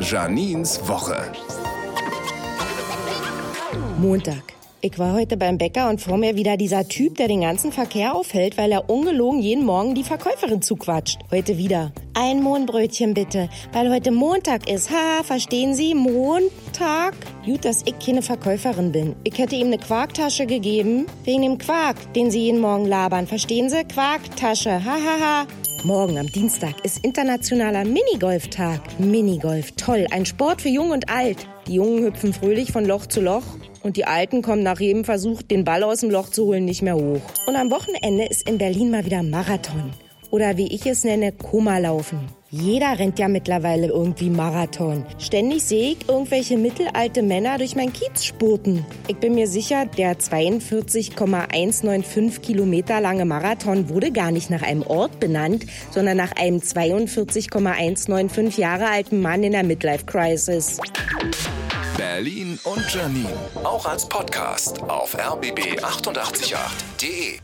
Janins Woche. Montag. Ich war heute beim Bäcker und vor mir wieder dieser Typ, der den ganzen Verkehr aufhält, weil er ungelogen jeden Morgen die Verkäuferin zuquatscht. Heute wieder. Ein Mohnbrötchen bitte, weil heute Montag ist. Ha, verstehen Sie? Montag? Gut, dass ich keine Verkäuferin bin. Ich hätte ihm eine Quarktasche gegeben, wegen dem Quark, den Sie jeden Morgen labern. Verstehen Sie? Quarktasche. Ha, ha, ha. Morgen am Dienstag ist internationaler Minigolftag. Minigolf, toll, ein Sport für Jung und Alt. Die Jungen hüpfen fröhlich von Loch zu Loch und die Alten kommen nach jedem Versuch, den Ball aus dem Loch zu holen, nicht mehr hoch. Und am Wochenende ist in Berlin mal wieder Marathon. Oder wie ich es nenne, Koma-Laufen. Jeder rennt ja mittlerweile irgendwie Marathon. Ständig sehe ich irgendwelche mittelalte Männer durch mein Kiez spurten. Ich bin mir sicher, der 42,195 Kilometer lange Marathon wurde gar nicht nach einem Ort benannt, sondern nach einem 42,195 Jahre alten Mann in der Midlife Crisis. Berlin und Janine. Auch als Podcast auf rbb888.de.